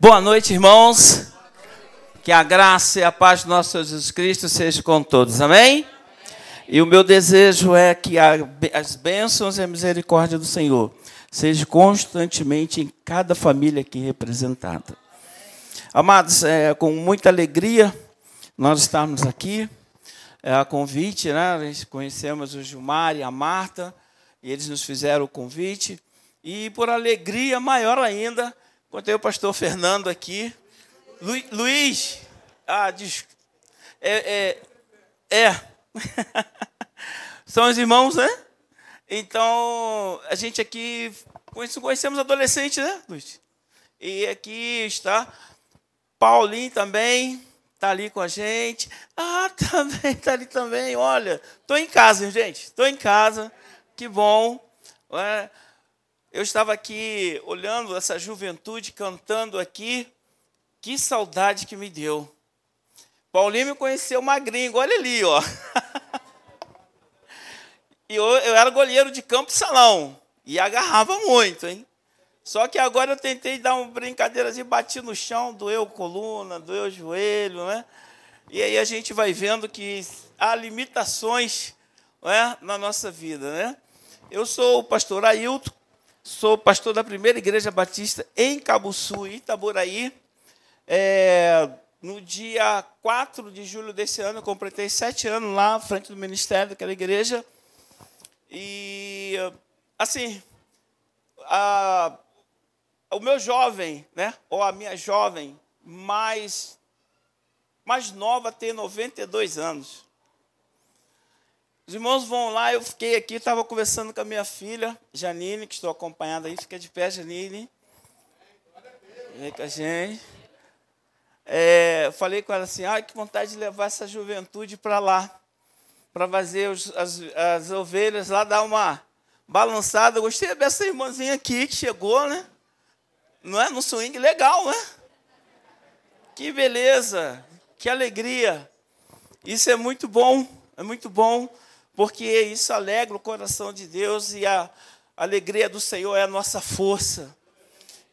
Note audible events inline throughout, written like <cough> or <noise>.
Boa noite, irmãos. Que a graça e a paz do nosso Senhor Jesus Cristo seja com todos. Amém? E o meu desejo é que as bênçãos e a misericórdia do Senhor seja constantemente em cada família aqui representada. Amados, é com muita alegria nós estamos aqui. É a convite, né? Nós conhecemos o Gilmar e a Marta, e eles nos fizeram o convite. E por alegria maior ainda, contei o pastor Fernando aqui. Lu, Luiz, ah, diz, é, é, é. <laughs> são os irmãos, né? Então, a gente aqui conhecemos adolescente, né, Luiz? E aqui está Paulinho também, está ali com a gente. Ah, <laughs> também, está ali também. Olha, estou em casa, gente. Estou em casa. Que bom. É? Eu estava aqui olhando essa juventude cantando aqui. Que saudade que me deu. Paulinho me conheceu magrinho, olha ali, ó. <laughs> E eu, eu era goleiro de campo e salão. E agarrava muito, hein? Só que agora eu tentei dar uma brincadeira assim, bati no chão, doeu coluna, doeu joelho, né? E aí a gente vai vendo que há limitações né, na nossa vida, né? Eu sou o pastor Ailton, sou pastor da primeira igreja batista em Cabuçu, Itaboraí. É, no dia 4 de julho desse ano, eu completei sete anos lá, frente do ministério daquela igreja. E, assim, a, o meu jovem, né, ou a minha jovem mais, mais nova tem 92 anos. Os irmãos vão lá, eu fiquei aqui, estava conversando com a minha filha, Janine, que estou acompanhada aí, fica de pé, Janine. Vem com a gente. É, falei com ela assim, ai, que vontade de levar essa juventude para lá para fazer os, as, as ovelhas lá dar uma balançada. Gostei dessa irmãzinha aqui que chegou, né? Não é? No swing legal, né? Que beleza, que alegria. Isso é muito bom, é muito bom, porque isso alegra o coração de Deus e a alegria do Senhor é a nossa força.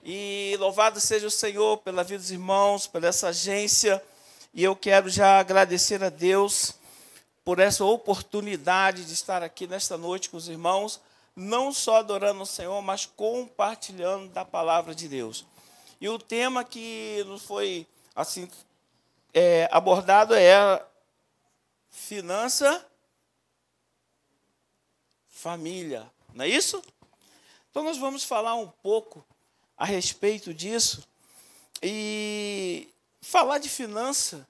E louvado seja o Senhor pela vida dos irmãos, por essa agência. E eu quero já agradecer a Deus por essa oportunidade de estar aqui nesta noite com os irmãos, não só adorando o Senhor, mas compartilhando da palavra de Deus. E o tema que nos foi assim é, abordado é finança, família, não é isso? Então nós vamos falar um pouco a respeito disso e falar de finança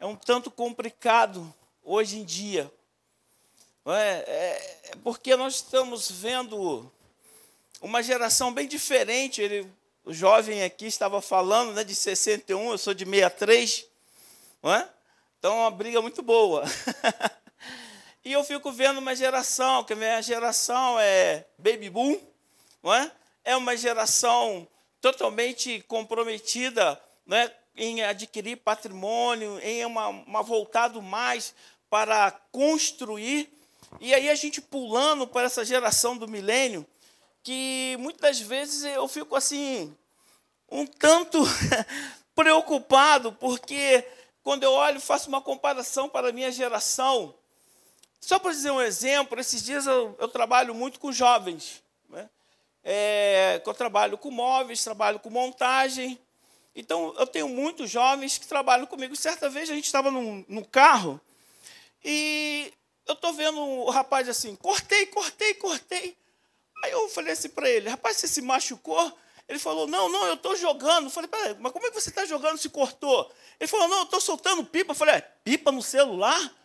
é um tanto complicado hoje em dia. É, é, é porque nós estamos vendo uma geração bem diferente. Ele, o jovem aqui estava falando né, de 61, eu sou de 63. Não é? Então é uma briga muito boa. <laughs> e eu fico vendo uma geração, que a minha geração é baby boom, não é? é uma geração totalmente comprometida né, em adquirir patrimônio, em uma, uma voltado mais para construir. E aí a gente pulando para essa geração do milênio, que muitas vezes eu fico assim, um tanto <laughs> preocupado, porque quando eu olho, faço uma comparação para a minha geração. Só para dizer um exemplo, esses dias eu, eu trabalho muito com jovens. Né? É, eu trabalho com móveis, trabalho com montagem. Então, eu tenho muitos jovens que trabalham comigo. Certa vez a gente estava no, no carro e eu estou vendo o rapaz assim, cortei, cortei, cortei. Aí eu falei assim para ele, rapaz, você se machucou? Ele falou, não, não, eu estou jogando. Eu falei, peraí, mas como é que você está jogando se cortou? Ele falou, não, eu estou soltando pipa. Eu falei, é, pipa no celular?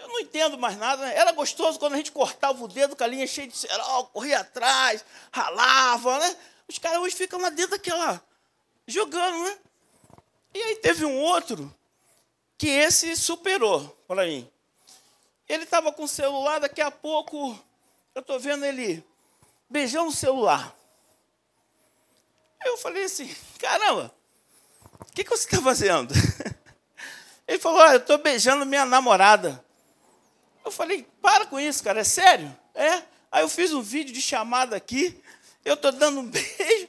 Eu não entendo mais nada. Né? Era gostoso quando a gente cortava o dedo com a linha cheia de cerol, corria atrás, ralava, né? Os caras hoje ficam lá dentro daquela, jogando, né? E aí teve um outro que esse superou para mim. Ele estava com o celular, daqui a pouco eu estou vendo ele beijando o celular. Eu falei assim, caramba, o que, que você está fazendo? <laughs> Ele falou, ah, eu estou beijando minha namorada. Eu falei, para com isso, cara, é sério? É? Aí eu fiz um vídeo de chamada aqui, eu estou dando um <laughs> beijo,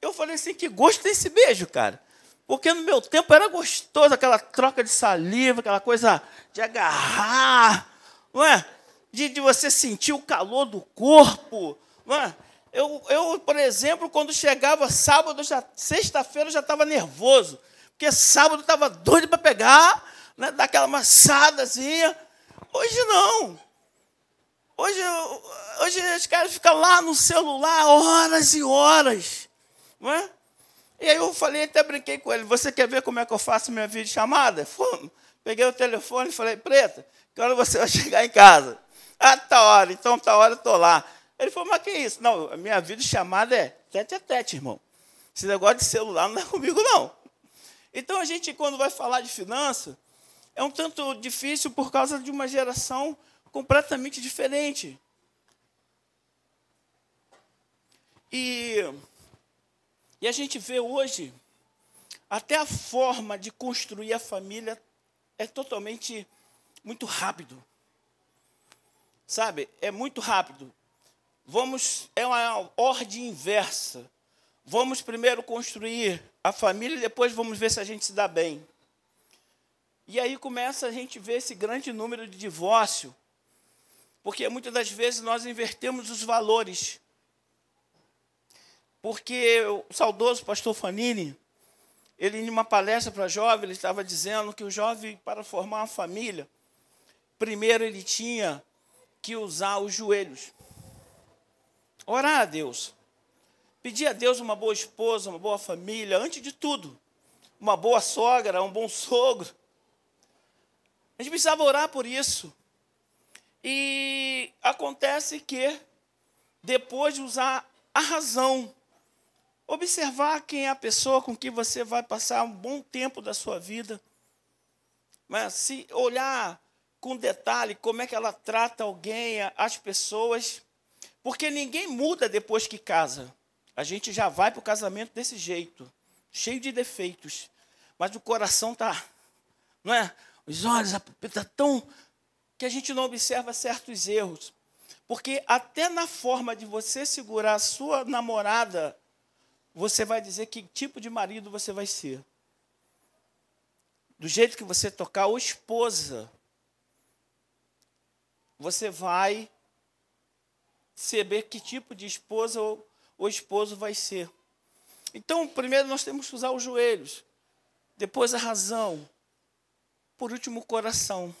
eu falei assim, que gosto desse beijo, cara. Porque no meu tempo era gostoso aquela troca de saliva, aquela coisa de agarrar, não é? De, de você sentir o calor do corpo, não é? Eu, eu, por exemplo, quando chegava sábado, sexta-feira, eu já estava nervoso. Porque sábado estava doido para pegar, né, dar aquela maçadazinha. Hoje não. Hoje, hoje os caras ficam lá no celular horas e horas. Não é? E aí eu falei, até brinquei com ele, você quer ver como é que eu faço minha videochamada? Fomos. Peguei o telefone e falei, Preta, que hora você <laughs> vai chegar em casa? Ah, tá hora, então tá hora eu estou lá. Ele falou, mas que isso? Não, minha videochamada é tete a tete, irmão. Esse negócio de celular não é comigo, não. Então a gente, quando vai falar de finanças, é um tanto difícil por causa de uma geração completamente diferente. E e a gente vê hoje, até a forma de construir a família é totalmente muito rápido. Sabe? É muito rápido. Vamos, é uma ordem inversa. Vamos primeiro construir a família e depois vamos ver se a gente se dá bem. E aí começa a gente ver esse grande número de divórcio, porque muitas das vezes nós invertemos os valores. Porque o saudoso pastor Fanini, ele em uma palestra para jovens, ele estava dizendo que o jovem, para formar uma família, primeiro ele tinha que usar os joelhos. Orar a Deus. Pedir a Deus uma boa esposa, uma boa família, antes de tudo. Uma boa sogra, um bom sogro. A gente precisava orar por isso. E acontece que, depois de usar a razão, Observar quem é a pessoa com quem você vai passar um bom tempo da sua vida. Mas se olhar com detalhe como é que ela trata alguém, as pessoas. Porque ninguém muda depois que casa. A gente já vai para o casamento desse jeito, cheio de defeitos. Mas o coração está, não é? Os olhos está tão que a gente não observa certos erros. Porque até na forma de você segurar a sua namorada você vai dizer que tipo de marido você vai ser. Do jeito que você tocar, ou esposa, você vai saber que tipo de esposa ou, ou esposo vai ser. Então, primeiro nós temos que usar os joelhos, depois a razão, por último o coração.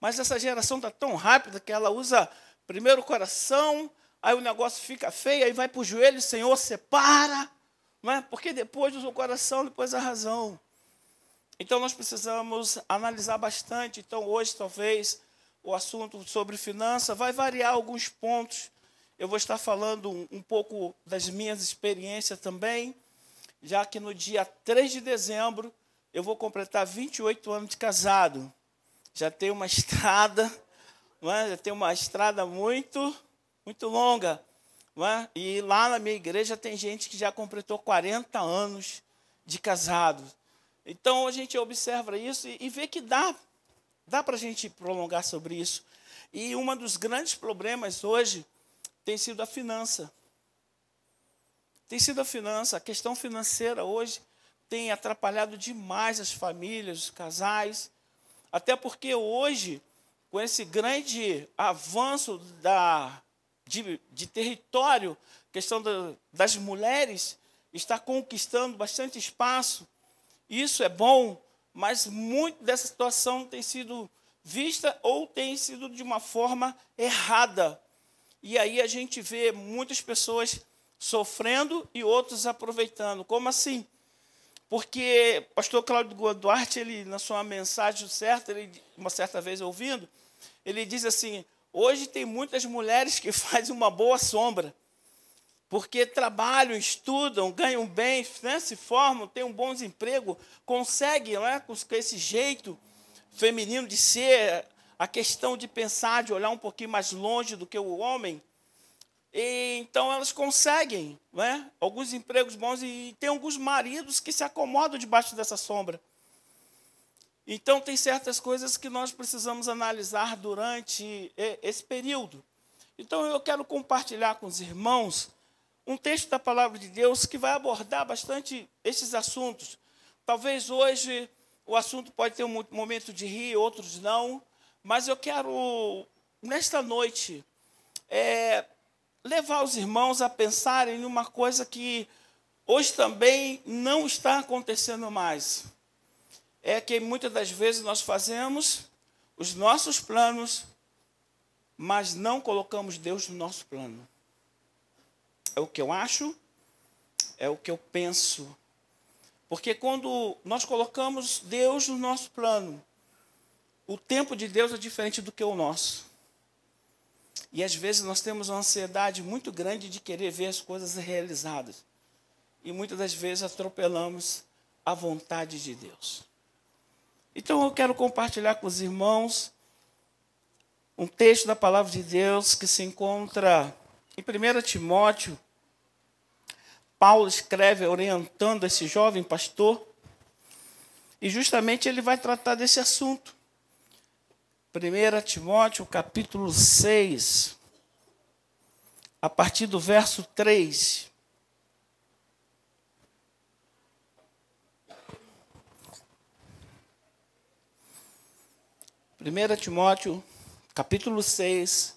Mas essa geração está tão rápida que ela usa primeiro o coração, aí o negócio fica feio, aí vai para o joelho, Senhor, separa, não é? porque depois usa o coração, depois a razão. Então nós precisamos analisar bastante. Então hoje talvez o assunto sobre finança vai variar alguns pontos. Eu vou estar falando um, pouco das minhas experiências também, já que no dia 3 de dezembro eu vou completar 28 anos de casado. Já tenho uma <laughs> estrada, não é? já tenho uma estrada muito muito longa. É? E lá na minha igreja tem gente que já completou 40 anos de casado. Então a gente observa isso e, e vê que dá, dá para a gente prolongar sobre isso. E um dos grandes problemas hoje tem sido a finança. Tem sido a finança, a questão financeira hoje tem atrapalhado demais as famílias, os casais, até porque hoje, com esse grande avanço da de, de território, questão da, das mulheres, está conquistando bastante espaço. Isso é bom, mas muito dessa situação tem sido vista ou tem sido de uma forma errada. E aí a gente vê muitas pessoas sofrendo e outros aproveitando. Como assim? Porque o pastor Cláudio Duarte, ele, na sua mensagem certa, ele, uma certa vez ouvindo, ele diz assim: Hoje tem muitas mulheres que <laughs> fazem uma boa sombra, porque trabalham, estudam, ganham bem, né, se formam, têm um bom emprego, conseguem, né, com esse jeito feminino de ser, a questão de pensar, de olhar um pouquinho mais longe do que o homem. E, então elas conseguem né, alguns empregos bons e tem alguns maridos que se acomodam debaixo dessa sombra. Então, tem certas coisas que nós precisamos analisar durante esse período. Então, eu quero compartilhar com os irmãos um texto da palavra de Deus que vai abordar bastante esses assuntos. Talvez hoje o assunto pode ter um momento de rir, outros não, mas eu quero, nesta noite, é, levar os irmãos a pensarem em uma coisa que hoje também não está acontecendo mais. É que muitas das vezes nós fazemos os nossos planos, mas não colocamos Deus no nosso plano. É o que eu acho, é o que eu penso. Porque quando nós colocamos Deus no nosso plano, o tempo de Deus é diferente do que o nosso. E às vezes nós temos uma ansiedade muito grande de querer ver as coisas realizadas. E muitas das vezes atropelamos a vontade de Deus. Então eu quero compartilhar com os irmãos um texto da palavra de Deus que se encontra em 1 Timóteo. Paulo escreve orientando esse jovem pastor, e justamente ele vai tratar desse assunto. 1 Timóteo, capítulo 6, a partir do verso 3. Primeira Timóteo, capítulo 6,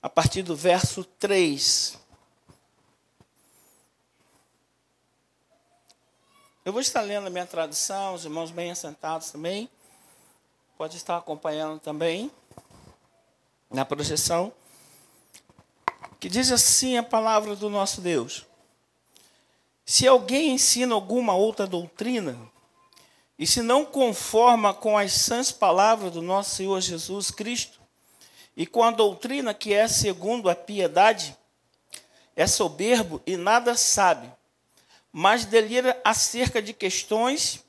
a partir do verso 3. Eu vou estar lendo a minha tradução, os irmãos bem assentados também. Pode estar acompanhando também na projeção. Que diz assim a palavra do nosso Deus: Se alguém ensina alguma outra doutrina, e se não conforma com as sãs palavras do nosso Senhor Jesus Cristo, e com a doutrina que é segundo a piedade, é soberbo e nada sabe, mas delira acerca de questões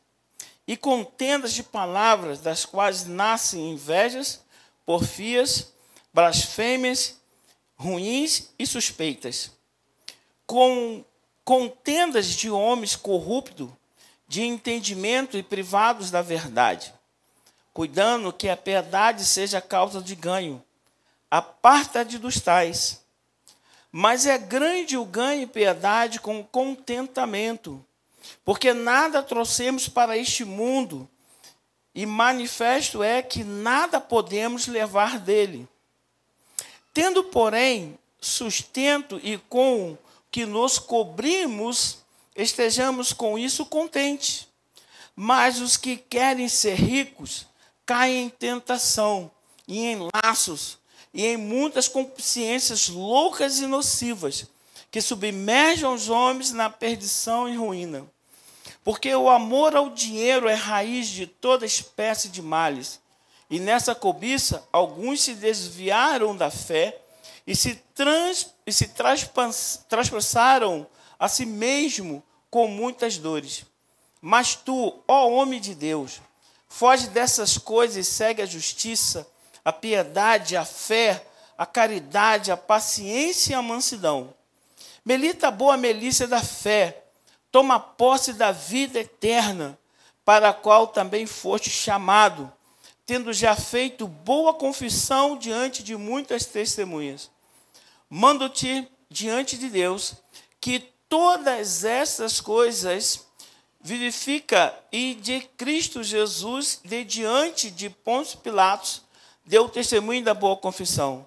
e contendas de palavras, das quais nascem invejas, porfias, blasfêmias, ruins e suspeitas. Com contendas de homens corruptos, de entendimento e privados da verdade, cuidando que a piedade seja causa de ganho. Aparta-te dos tais. Mas é grande o ganho e piedade com contentamento, porque nada trouxemos para este mundo, e manifesto é que nada podemos levar dele. Tendo, porém, sustento e com que nos cobrimos, estejamos com isso contentes. Mas os que querem ser ricos caem em tentação e em laços e em muitas consciências loucas e nocivas que submergem os homens na perdição e ruína. Porque o amor ao dinheiro é raiz de toda espécie de males. E nessa cobiça, alguns se desviaram da fé e se, trans, e se traspassaram a si mesmo com muitas dores. Mas tu, ó homem de Deus, foge dessas coisas e segue a justiça, a piedade, a fé, a caridade, a paciência e a mansidão. Melita boa melícia da fé, toma posse da vida eterna, para a qual também foste chamado, tendo já feito boa confissão diante de muitas testemunhas. Mando-te diante de Deus que todas essas coisas vivifica e de Cristo Jesus, de diante de Pôncio Pilatos, deu testemunho da boa confissão,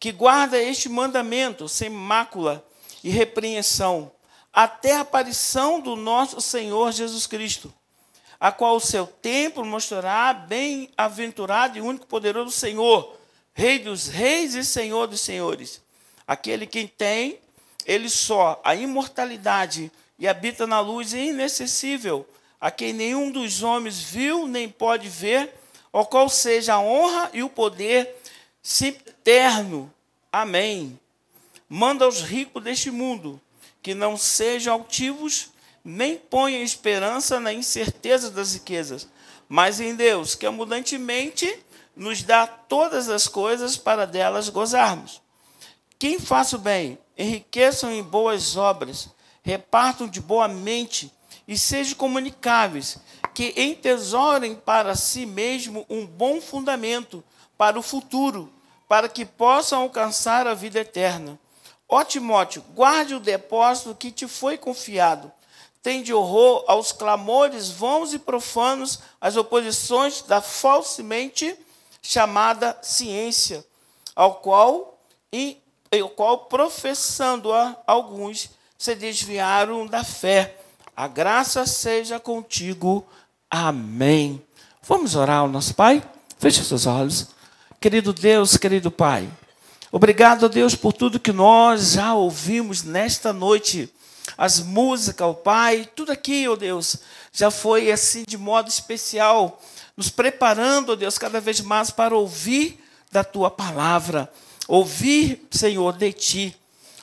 que guarda este mandamento sem mácula e repreensão, até a aparição do nosso Senhor Jesus Cristo, a qual o seu templo mostrará bem-aventurado e único poderoso Senhor, Rei dos reis e Senhor dos senhores, aquele quem tem, ele só, a imortalidade e habita na luz inacessível, a quem nenhum dos homens viu nem pode ver, ao qual seja a honra e o poder eterno. Amém. Manda aos ricos deste mundo que não sejam altivos, nem ponham esperança na incerteza das riquezas, mas em Deus, que abundantemente nos dá todas as coisas para delas gozarmos. Quem faça o bem, enriqueçam em boas obras, repartam de boa mente e sejam comunicáveis, que entesorem para si mesmo um bom fundamento para o futuro, para que possam alcançar a vida eterna Ó Timóteo, guarde o depósito que te foi confiado. Tende horror aos clamores vãos e profanos, às oposições da falsamente chamada ciência, ao qual, e, ao qual professando-a alguns, se desviaram da fé. A graça seja contigo. Amém. Vamos orar ao nosso Pai? Feche seus olhos. Querido Deus, querido Pai, obrigado, Deus, por tudo que nós já ouvimos nesta noite. As músicas, o Pai, tudo aqui, ó Deus, já foi assim de modo especial, nos preparando, ó Deus, cada vez mais para ouvir da tua palavra, ouvir, Senhor, de ti.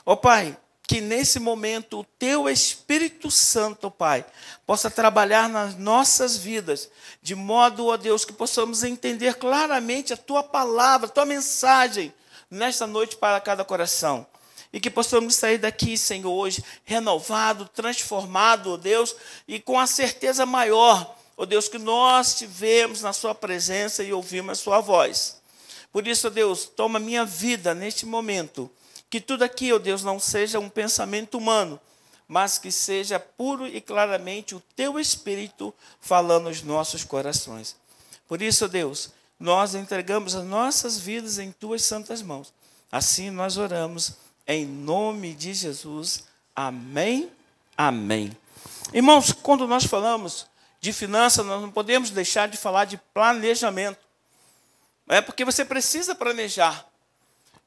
Ó Pai, que nesse momento o teu Espírito Santo, Pai, possa trabalhar nas nossas vidas, de modo, ó Deus, que possamos entender claramente a tua palavra, a tua mensagem nesta noite para cada coração. E que possamos sair daqui, Senhor, hoje renovado, transformado, ó Deus, e com a certeza maior, ó Deus, que nós tivemos na Sua presença e ouvimos a Sua voz. Por isso, ó Deus, toma minha vida neste momento que tudo aqui, ó Deus, não seja um pensamento humano, mas que seja puro e claramente o teu Espírito falando nos nossos corações. Por isso, ó Deus, nós entregamos as nossas vidas em tuas santas mãos. Assim nós oramos em nome de Jesus. Amém. Amém. Irmãos, quando nós falamos de finanças, nós não podemos deixar de falar de planejamento. É porque você precisa planejar.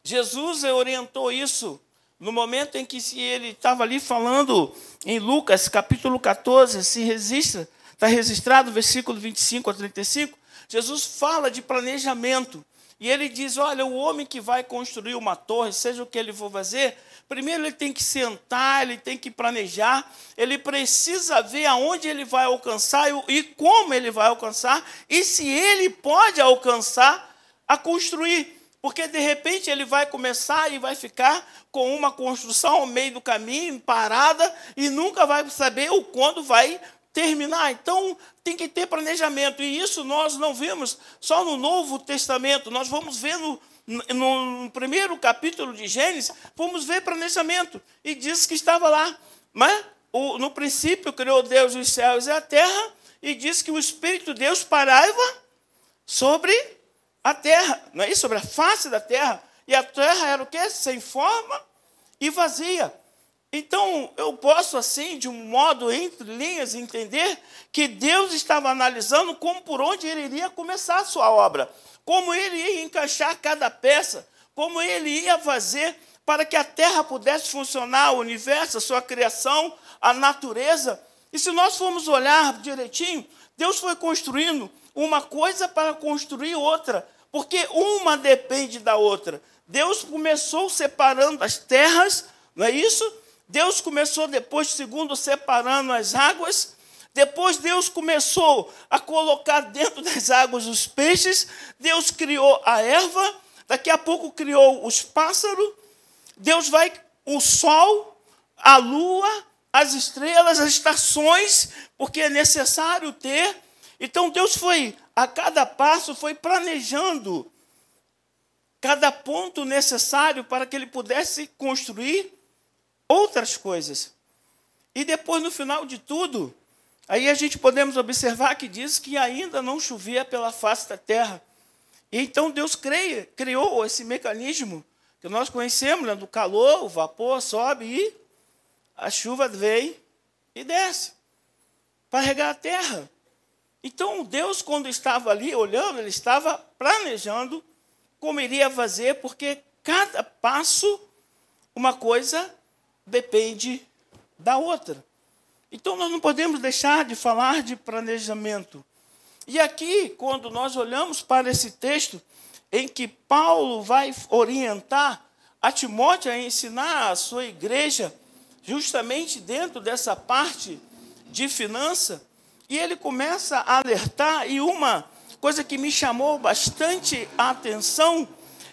Jesus orientou isso no momento em que se ele estava ali falando em Lucas, capítulo 14, se registra, está registrado, versículo 25 a 35, Jesus fala de planejamento. E ele diz: Olha, o homem que vai construir uma torre, seja o que ele for fazer, primeiro ele tem que sentar, ele tem que planejar, ele precisa ver aonde ele vai alcançar e como ele vai alcançar, e se ele pode alcançar a construir. Porque de repente ele vai começar e vai ficar com uma construção ao meio do caminho, parada, e nunca vai saber o quando vai terminar. Então tem que ter planejamento. E isso nós não vemos só no Novo Testamento, nós vamos ver no, no, primeiro capítulo de Gênesis, vamos ver planejamento. E diz que estava lá. Mas o, no princípio criou Deus os céus e a terra, e diz que o Espírito de Deus parava sobre a terra, não é isso? Sobre a face da terra. E a terra era o quê? Sem forma e vazia. Então, eu posso, assim, de um modo entre linhas, entender que Deus estava analisando como por onde ele iria começar a sua obra, como ele ia encaixar cada peça, como ele ia fazer para que a terra pudesse funcionar, o universo, a sua criação, a natureza. E se nós formos olhar direitinho, Deus foi construindo uma coisa para construir outra, porque uma depende da outra. Deus começou separando as terras, não é isso? Deus começou depois, segundo, separando as águas. Depois Deus começou a colocar dentro das águas os peixes. Deus criou a erva. Daqui a pouco criou os pássaros. Deus vai o sol, a lua, as estrelas, as estações, porque é necessário ter então Deus foi, a cada passo, foi planejando cada ponto necessário para que ele pudesse construir outras coisas. E depois, no final de tudo, aí a gente podemos observar que diz que ainda não chovia pela face da terra. E então Deus creia, criou esse mecanismo que nós conhecemos, né, do calor, o vapor sobe e a chuva vem e desce para regar a terra. Então, Deus, quando estava ali olhando, ele estava planejando como iria fazer, porque cada passo, uma coisa depende da outra. Então, nós não podemos deixar de falar de planejamento. E aqui, quando nós olhamos para esse texto, em que Paulo vai orientar a Timóteo a ensinar a sua igreja, justamente dentro dessa parte de finança, e ele começa a alertar, e uma coisa que me chamou bastante a atenção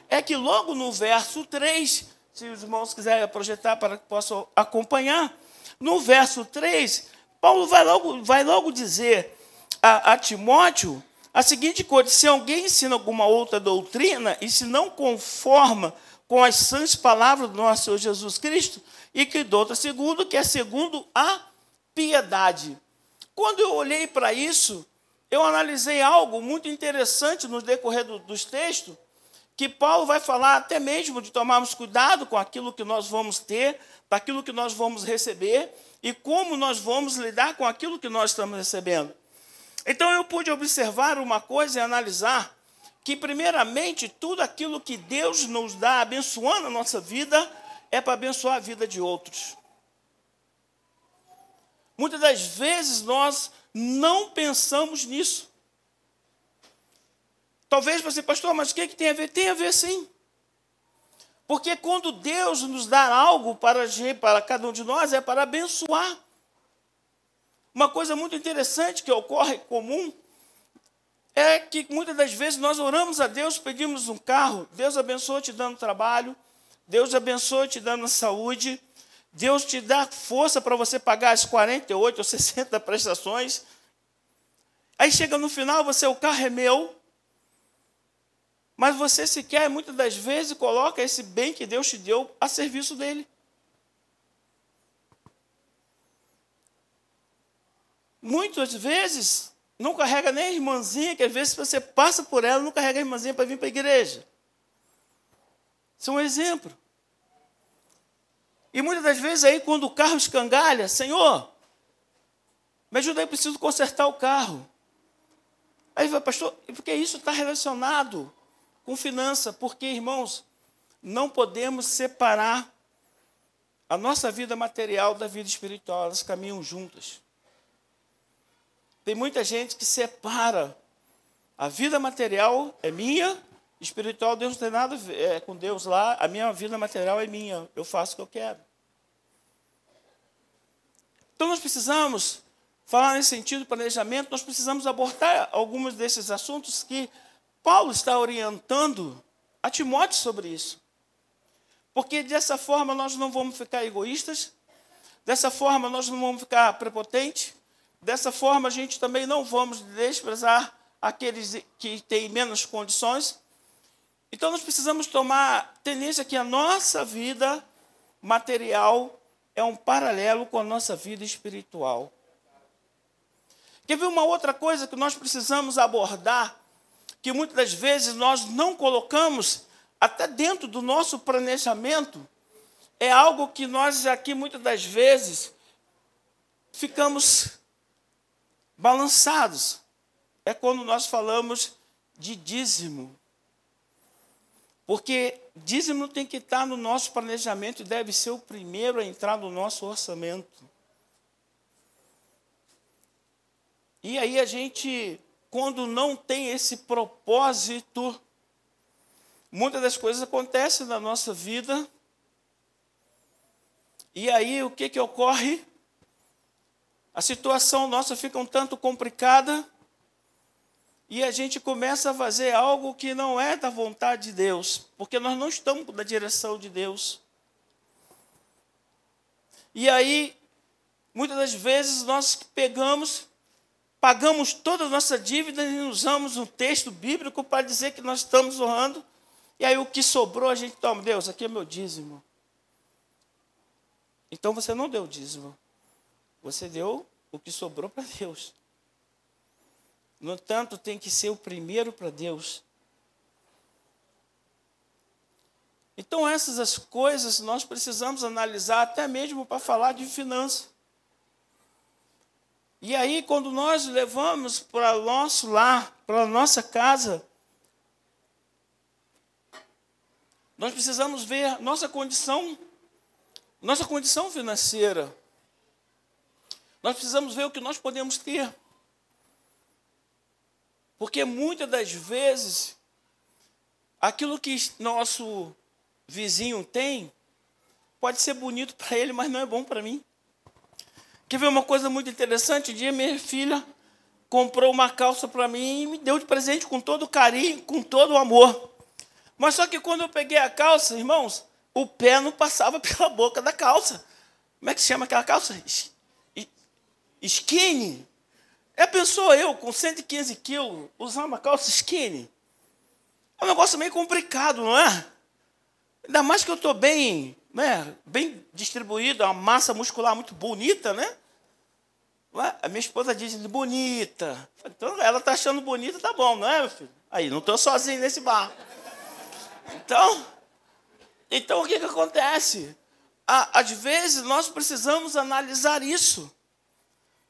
é que logo no verso 3, se os irmãos quiserem projetar para que possam acompanhar, no verso 3, Paulo vai logo, vai logo dizer a, a Timóteo a seguinte coisa: se alguém ensina alguma outra doutrina e se não conforma com as sãs palavras do nosso Senhor Jesus Cristo, e que doutra segundo, que é segundo a piedade. Quando eu olhei para isso, eu analisei algo muito interessante no decorrer do, dos textos, que Paulo vai falar até mesmo de tomarmos cuidado com aquilo que nós vamos ter, daquilo que nós vamos receber e como nós vamos lidar com aquilo que nós estamos recebendo. Então eu pude observar uma coisa e analisar que, primeiramente, tudo aquilo que Deus nos dá abençoando a nossa vida é para abençoar a vida de outros. Muitas das vezes nós não pensamos nisso. Talvez você, pastor, mas o que, é que tem a ver? Tem a ver sim. Porque quando Deus nos dá algo para, para cada um de nós, é para abençoar. Uma coisa muito interessante que ocorre comum é que muitas das vezes nós oramos a Deus, pedimos um carro, Deus abençoa te dando trabalho, Deus abençoa te dando saúde, Deus te dá força para você pagar as 48 ou 60 prestações. Aí chega no final, você, o carro é meu, mas você sequer, muitas das vezes, coloca esse bem que Deus te deu a serviço dele. Muitas vezes, não carrega nem a irmãzinha, que às vezes você passa por ela, não carrega a irmãzinha para vir para a igreja. Isso é um exemplo. E muitas das vezes aí, quando o carro escangalha, Senhor, me ajuda aí, preciso consertar o carro. Aí vai, pastor, porque isso está relacionado com finança, porque, irmãos, não podemos separar a nossa vida material da vida espiritual, elas caminham juntas. Tem muita gente que separa a vida material é minha, espiritual Deus não tem nada a ver é, com Deus lá, a minha vida material é minha, eu faço o que eu quero. Então nós precisamos falar nesse sentido de planejamento, nós precisamos abordar alguns desses assuntos que Paulo está orientando a Timóteo sobre isso. Porque dessa forma nós não vamos ficar egoístas, dessa forma nós não vamos ficar prepotentes, dessa forma a gente também não vamos desprezar aqueles que têm menos condições. Então nós precisamos tomar tendência que a nossa vida material é um paralelo com a nossa vida espiritual. Quer ver uma outra coisa que nós precisamos abordar que muitas das vezes nós não colocamos até dentro do nosso planejamento, é algo que nós aqui muitas das vezes ficamos balançados. É quando nós falamos de dízimo. Porque dízimo tem que estar no nosso planejamento e deve ser o primeiro a entrar no nosso orçamento. E aí a gente quando não tem esse propósito, muitas das coisas acontecem na nossa vida. E aí o que, que ocorre? A situação nossa fica um tanto complicada e a gente começa a fazer algo que não é da vontade de Deus, porque nós não estamos na direção de Deus. E aí, muitas das vezes, nós pegamos pagamos toda a nossa dívida e usamos um texto bíblico para dizer que nós estamos honrando. E aí o que sobrou a gente toma, Deus, aqui é meu dízimo. Então você não deu dízimo. Você deu o que sobrou para Deus. No entanto, tem que ser o primeiro para Deus. Então, essas as coisas nós precisamos analisar até mesmo para falar de finanças. E aí, quando nós levamos para nosso lar, para nossa casa, nós precisamos ver nossa condição, nossa condição financeira. Nós precisamos ver o que nós podemos ter. Porque muitas das vezes, aquilo que nosso vizinho tem, pode ser bonito para ele, mas não é bom para mim. Quer ver uma coisa muito interessante? Um dia minha filha comprou uma calça para mim e me deu de presente com todo carinho, com todo amor. Mas só que quando eu peguei a calça, irmãos, o pé não passava <laughs> pela boca da calça. Como é que se chama aquela calça? Skinny. É, pensou eu, com 115 quilos, usar uma calça skinny? É um negócio meio complicado, não é? Ainda mais que eu estou bem, né, bem distribuído, uma massa muscular muito bonita, né? A minha esposa diz, bonita. Então, ela está achando bonita, tá bom, não é, meu filho? Aí, não estou sozinho nesse bar. Então, então o que, que acontece? Às vezes, nós precisamos analisar isso.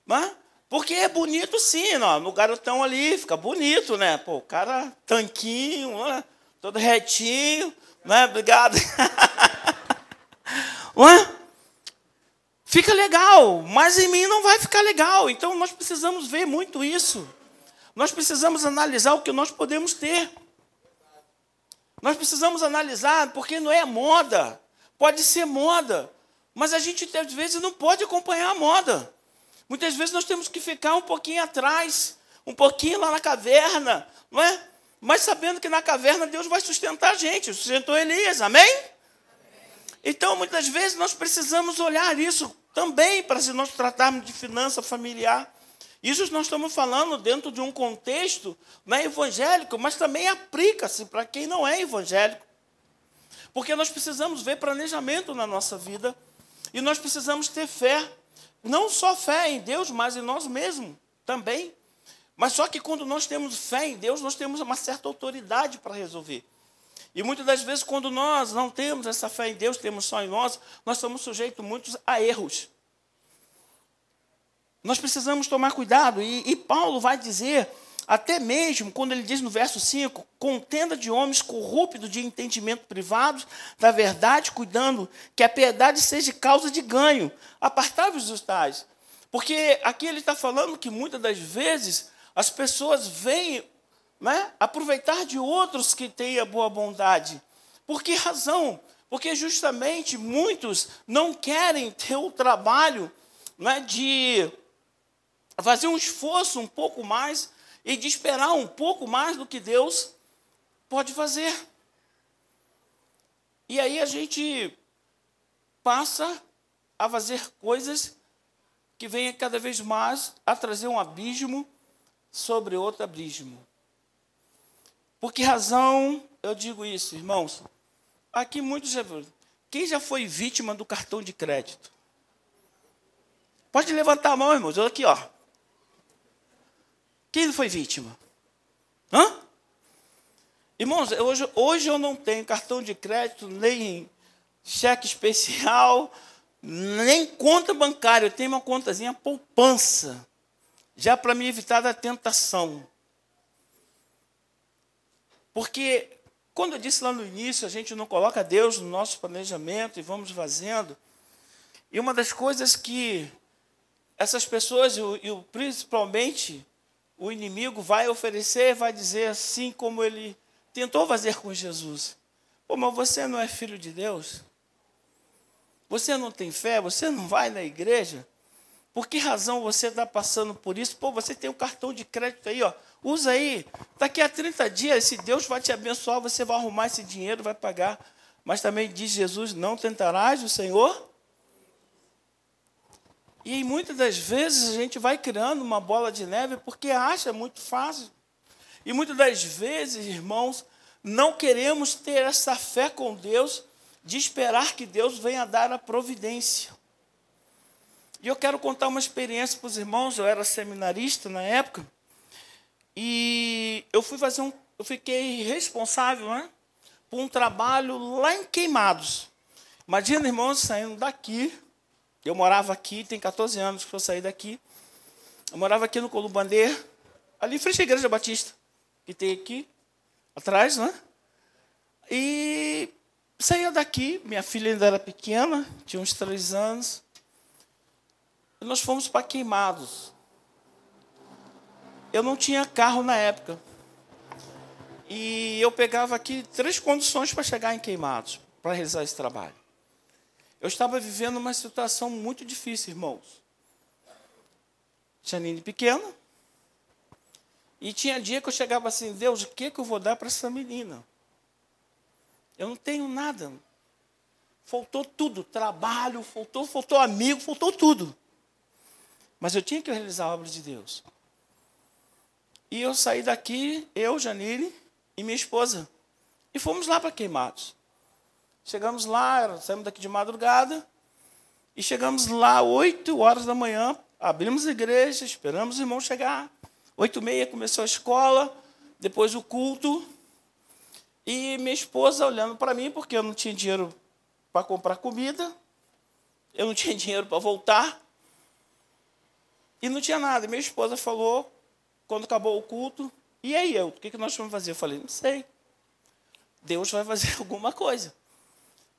Né? Porque é bonito sim, ó, no garotão ali, fica bonito, né? Pô, o cara tanquinho, né? todo retinho, né? Obrigado. <laughs> Ué? Fica legal, mas em mim não vai ficar legal. Então nós precisamos ver muito isso. Nós precisamos analisar o que nós podemos ter. Nós precisamos analisar, porque não é moda. Pode ser moda, mas a gente às vezes não pode acompanhar a moda. Muitas vezes nós temos que ficar um pouquinho atrás, um pouquinho lá na caverna, não é? Mas sabendo que na caverna Deus vai sustentar a gente. Sustentou Elias, amém? Então, muitas vezes nós precisamos olhar isso também para se nós tratarmos de finança familiar. Isso nós estamos falando dentro de um contexto não é evangélico, mas também aplica-se para quem não é evangélico. Porque nós precisamos ver planejamento na nossa vida e nós precisamos ter fé. Não só fé em Deus, mas em nós mesmos também. Mas só que quando nós temos fé em Deus, nós temos uma certa autoridade para resolver. E muitas das vezes, quando nós não temos essa fé em Deus, temos só em nós, nós somos sujeitos muitos a erros. Nós precisamos tomar cuidado. E, e Paulo vai dizer, até mesmo quando ele diz no verso 5: contenda de homens corruptos de entendimento privado da verdade, cuidando que a piedade seja causa de ganho. Apartai-vos dos tais. Porque aqui ele está falando que muitas das vezes as pessoas vêm né, aproveitar de outros que têm a boa bondade. Por que razão? Porque justamente muitos não querem ter o trabalho né, de fazer um esforço um pouco mais e de esperar um pouco mais do que Deus pode fazer. E aí a gente passa a fazer coisas que vêm cada vez mais a trazer um abismo sobre outro abismo. Por que razão eu digo isso, irmãos? Aqui muitos Quem já foi vítima do cartão de crédito? Pode levantar a mão, irmãos. Eu aqui, ó. Quem foi vítima? Hã? Irmãos, hoje, hoje eu não tenho cartão de crédito, nem cheque especial, nem conta bancária. Eu tenho uma contazinha poupança já para me evitar da tentação. Porque, quando eu disse lá no início, a gente não coloca Deus no nosso planejamento e vamos fazendo. E uma das coisas que essas pessoas, e principalmente o inimigo, vai oferecer, vai dizer assim como ele tentou fazer com Jesus: Pô, mas você não é filho de Deus? Você não tem fé? Você não vai na igreja? Por que razão você está passando por isso? Pô, você tem um cartão de crédito aí, ó. Usa aí. Daqui a 30 dias, se Deus vai te abençoar, você vai arrumar esse dinheiro, vai pagar. Mas também diz Jesus: não tentarás o Senhor. E muitas das vezes a gente vai criando uma bola de neve porque acha muito fácil. E muitas das vezes, irmãos, não queremos ter essa fé com Deus de esperar que Deus venha dar a providência. E eu quero contar uma experiência para os irmãos. Eu era seminarista na época. E eu fui fazer um. Eu fiquei responsável né, por um trabalho lá em Queimados. Imagina, irmãos, saindo daqui. Eu morava aqui, tem 14 anos que eu saí daqui. Eu morava aqui no Columbander, ali em frente à Igreja Batista, que tem aqui, atrás, né? E saía daqui, minha filha ainda era pequena, tinha uns três anos. Nós fomos para Queimados. Eu não tinha carro na época. E eu pegava aqui três condições para chegar em Queimados, para realizar esse trabalho. Eu estava vivendo uma situação muito difícil, irmãos. Janine pequena. E tinha dia que eu chegava assim, Deus, o que, que eu vou dar para essa menina? Eu não tenho nada. Faltou tudo, trabalho, faltou, faltou amigo, faltou tudo. Mas eu tinha que realizar a obra de Deus. E eu saí daqui, eu, Janine e minha esposa. E fomos lá para Queimados. Chegamos lá, saímos daqui de madrugada, e chegamos lá, 8 horas da manhã, abrimos a igreja, esperamos os irmãos chegar. Oito e meia começou a escola, depois o culto. E minha esposa olhando para mim, porque eu não tinha dinheiro para comprar comida, eu não tinha <laughs> dinheiro para voltar, e não tinha nada. Minha esposa falou, quando acabou o culto, e aí, eu, o que nós vamos fazer? Eu falei, não sei. Deus vai fazer <laughs> alguma coisa.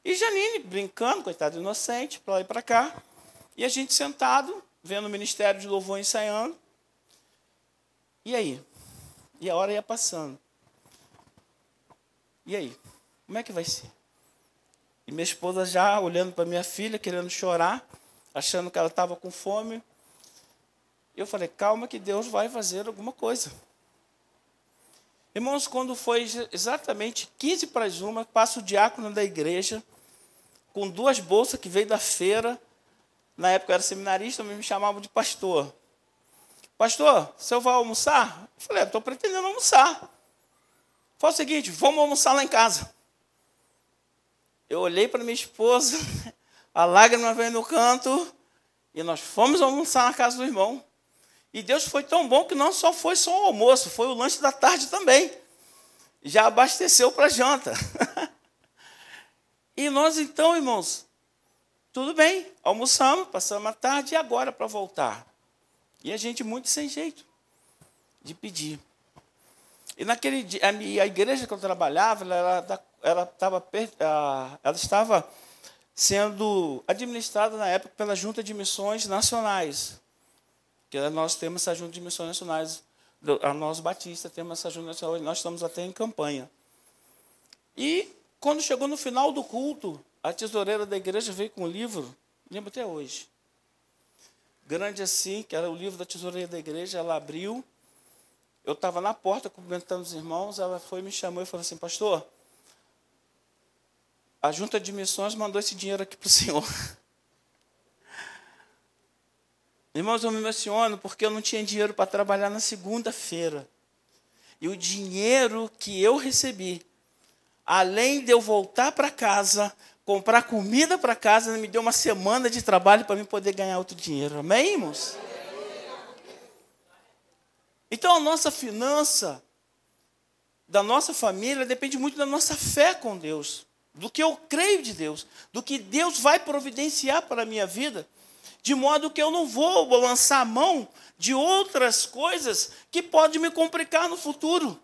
E Janine, brincando, coitado inocente, para lá e para cá. E a gente sentado, vendo o Ministério de Louvor ensaiando. E aí? E a hora ia passando. E aí? Como é que vai ser? E minha esposa já olhando para minha filha, querendo chorar, achando que ela estava com fome. Eu falei, calma que Deus vai fazer alguma coisa. Irmãos, quando foi exatamente 15 para as uma, passa o diácono da igreja, com duas bolsas que veio da feira. Na época eu era seminarista, me chamavam de pastor. Pastor, o senhor vai almoçar? Eu falei, estou pretendendo almoçar. Foi o seguinte, vamos almoçar lá em casa. Eu olhei para minha esposa, <laughs> a lágrima veio no canto, e nós fomos almoçar na casa do irmão. E Deus foi tão bom que não só foi só o almoço, foi o lanche da tarde também. Já abasteceu para janta. <laughs> e nós então, irmãos, tudo bem, almoçamos, passamos a tarde e agora para voltar. E a gente muito sem jeito de pedir. E naquele dia, a, igreja que eu trabalhava, ela, ela, estava, ela estava sendo administrada na época pela Junta de Missões Nacionais que nós temos essa junta de missões nacionais, a nós batistas temos essa junta nacional, nós estamos até em campanha. E quando chegou no final do culto, a tesoureira da igreja veio com um livro, lembro até hoje, grande assim, que era o livro da tesoureira da igreja, ela abriu, eu estava na porta cumprimentando os irmãos, ela foi me chamou e falou assim, pastor, a junta de missões mandou esse dinheiro aqui para o senhor. <laughs> Irmãos, eu me emociono porque eu não tinha dinheiro para trabalhar na segunda-feira. E o dinheiro que eu recebi, além de eu voltar para casa, comprar comida para casa, me deu uma semana de trabalho para poder ganhar outro dinheiro. Amém, irmãos? Então a nossa finança da nossa família depende muito da nossa fé com Deus, do que eu creio de Deus, do que Deus vai providenciar para a minha vida de modo que eu não vou lançar mão de outras coisas que podem me complicar no futuro.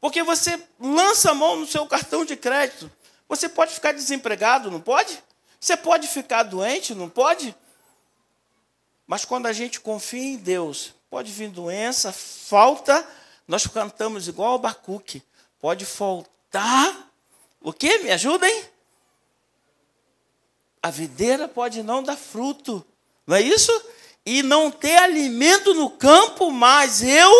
Porque você lança mão no seu cartão de crédito, você pode ficar desempregado, não pode? Você pode ficar doente, não pode? Mas quando a gente confia em Deus, pode vir doença, falta, nós cantamos igual o Bacuque. Pode faltar. O que? Me ajudem? A videira pode não dar fruto, não é isso? E não ter alimento no campo, mas eu.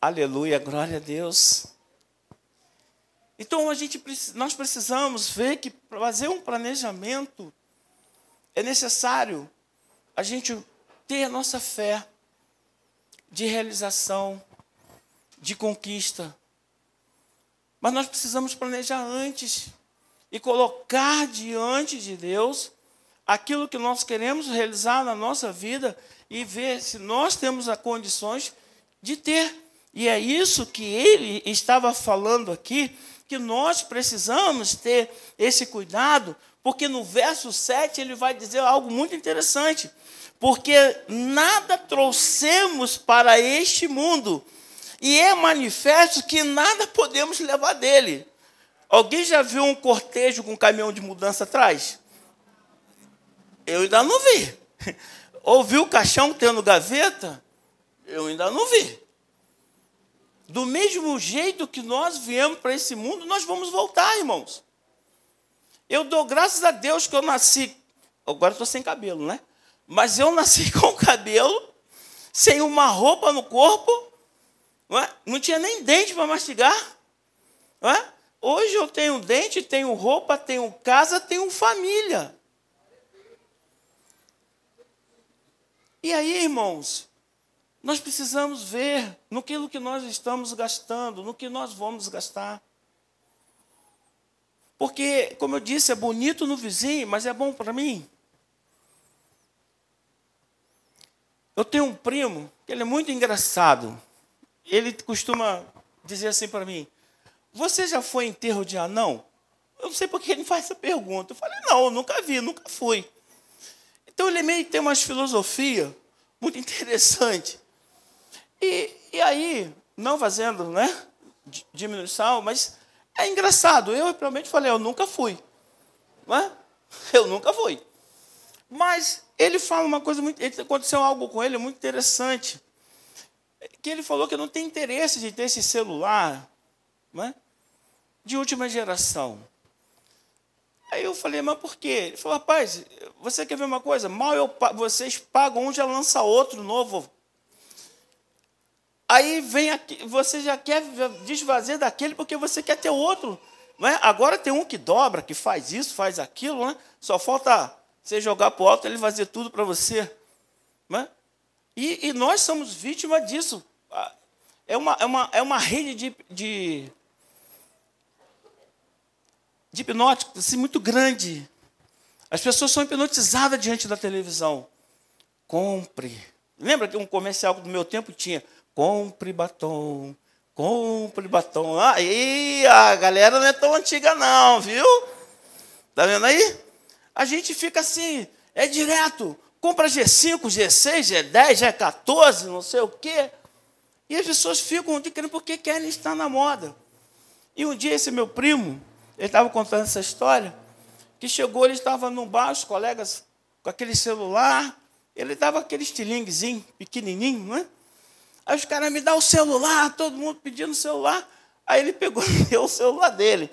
Aleluia, glória a Deus. Então a gente, nós precisamos ver que fazer um planejamento é necessário a gente ter a nossa fé de realização, de conquista. Mas nós precisamos planejar antes e colocar diante de Deus aquilo que nós queremos realizar na nossa vida e ver se nós temos as condições de ter. E é isso que ele estava falando aqui, que nós precisamos ter esse cuidado, porque no verso 7 ele vai dizer algo muito interessante. Porque nada trouxemos para este mundo, e é manifesto que nada podemos levar dele. Alguém já viu um cortejo com um caminhão de mudança atrás? Eu ainda não vi. <laughs> Ouviu o caixão tendo gaveta? Eu ainda não vi. Do mesmo jeito que nós viemos para esse mundo, nós vamos voltar, irmãos. Eu dou graças a Deus que eu nasci. Agora estou sem cabelo, né? Mas eu nasci <laughs> com cabelo, sem uma roupa no corpo, não, é? não tinha nem dente para mastigar. Não é? Hoje eu tenho dente, tenho roupa, tenho casa, tenho família. E aí, irmãos, nós precisamos ver no que nós estamos gastando, no que nós vamos gastar. Porque, como eu disse, é bonito no vizinho, mas é bom para mim. Eu tenho um primo, ele é muito engraçado. Ele costuma dizer assim para mim: Você já foi enterro de anão? Eu não sei por que ele faz essa pergunta. Eu falei: Não, eu nunca vi, nunca fui. Então ele meio tem umas filosofia muito <laughs> interessante. E, e aí, não fazendo né, diminuição, mas é engraçado. Eu realmente falei: Eu nunca fui. Não é? <laughs> Eu nunca fui. Mas ele fala uma coisa muito. Aconteceu algo com ele muito interessante. Que ele falou que não tem interesse de ter esse celular né, de última geração. Aí eu falei, mas por quê? Ele falou, rapaz, você quer ver uma coisa? Mal eu, vocês pagam um, já lança outro novo. Aí vem aqui, você já quer desfazer daquele porque você quer ter outro. É? Agora tem um que dobra, que faz isso, faz aquilo, né? só falta você jogar para o alto, ele fazer tudo para você. Né? E, e, nós somos vítimas disso. Ah, é uma, é uma, é uma rede de, de, de hipnóticos assim, muito grande. As pessoas são hipnotizadas diante da televisão. Compre. Lembra que um comercial do meu tempo tinha compre batom, compre batom. Aí a galera não é tão antiga não, viu? Tá vendo aí? a gente fica assim, é direto. Compra G5, G6, G10, G14, não sei o quê. E as pessoas ficam de querendo porque querem estar na moda. E um dia esse meu primo, ele estava contando essa história, que chegou, ele estava num bar, os colegas com aquele celular, ele dava aquele estilinguezinho, pequenininho, não é? Aí os caras me dão o celular, todo mundo pedindo o celular. Aí ele pegou e <laughs> deu o celular dele.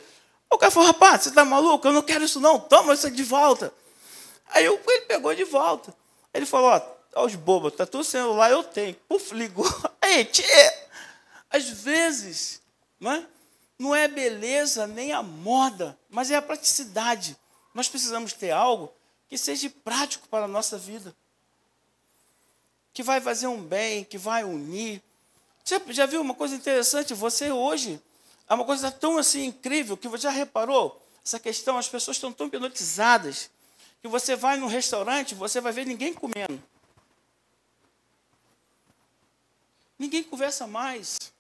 O cara falou, rapaz, você está maluco? Eu não quero isso não, toma isso de volta. Aí ele pegou de volta. Ele falou, ó, ó os bobos, tá tudo celular, eu tenho. Puf, ligou. <laughs> Aí, tchê. Às vezes, não é? Não é beleza nem a moda, mas é a praticidade. Nós precisamos ter algo que seja prático para a nossa vida. Que vai fazer um bem, que vai unir. Você já viu uma coisa interessante? Você hoje é uma coisa tão assim incrível que você já reparou? Essa questão, as pessoas estão tão hipnotizadas que você vai no restaurante, você vai ver ninguém comendo. Ninguém conversa mais.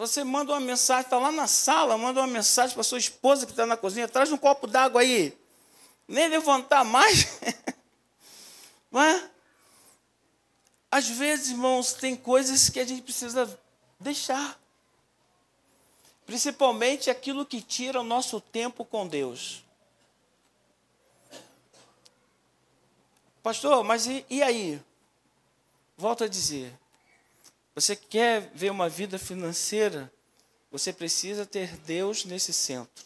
Você manda uma mensagem, está lá na sala, manda uma mensagem para sua esposa que está na cozinha, traz um copo d'água aí. Nem levantar mais. <laughs> Não é? Às vezes, irmãos, tem coisas que a gente precisa deixar. Principalmente aquilo que tira o nosso tempo com Deus. Pastor, mas e, e aí? Volto a dizer. Você quer ver uma vida financeira? Você precisa ter Deus nesse centro.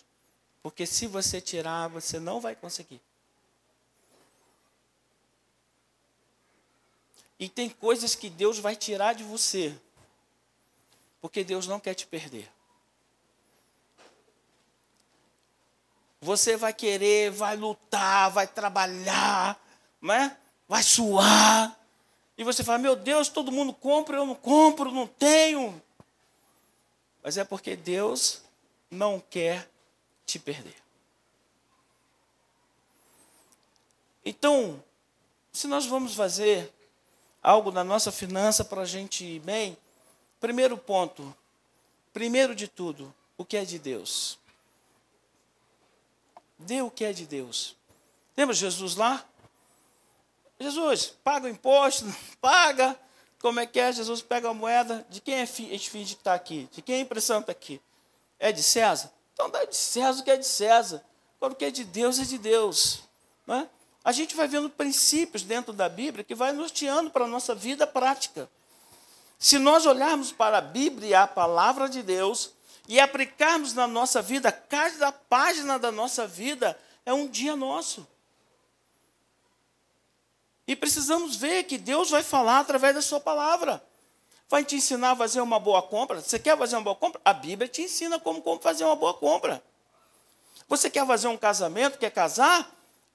Porque se você tirar, você não vai conseguir. E tem coisas que Deus vai tirar de você porque Deus não quer te perder. Você vai querer, vai lutar, vai trabalhar, né? vai suar. E você fala: Meu Deus, todo mundo compra, eu não compro, não tenho. Mas é porque Deus não quer te perder. Então, se nós vamos fazer algo na nossa finança para a gente ir bem, Primeiro ponto. Primeiro de tudo, o que é de Deus? Dê o que é de Deus. Lembra Jesus lá? Jesus, paga o imposto, <laughs> paga. Como é que é? Jesus pega a moeda. De quem é este finge que está aqui? De quem é a impressão está aqui? É de César? Então dá de César o que é de César. Agora o que é de Deus é de Deus. Não é? A gente vai vendo princípios dentro da Bíblia que vai norteando para a nossa vida prática. Se nós olharmos para a Bíblia, a palavra de Deus, e aplicarmos na nossa vida, cada página da nossa vida é um dia nosso. E precisamos ver que Deus vai falar através da sua palavra. Vai te ensinar a fazer uma boa compra. Você quer fazer uma boa compra? A Bíblia te ensina como, como fazer uma boa compra. Você quer fazer um casamento, quer casar?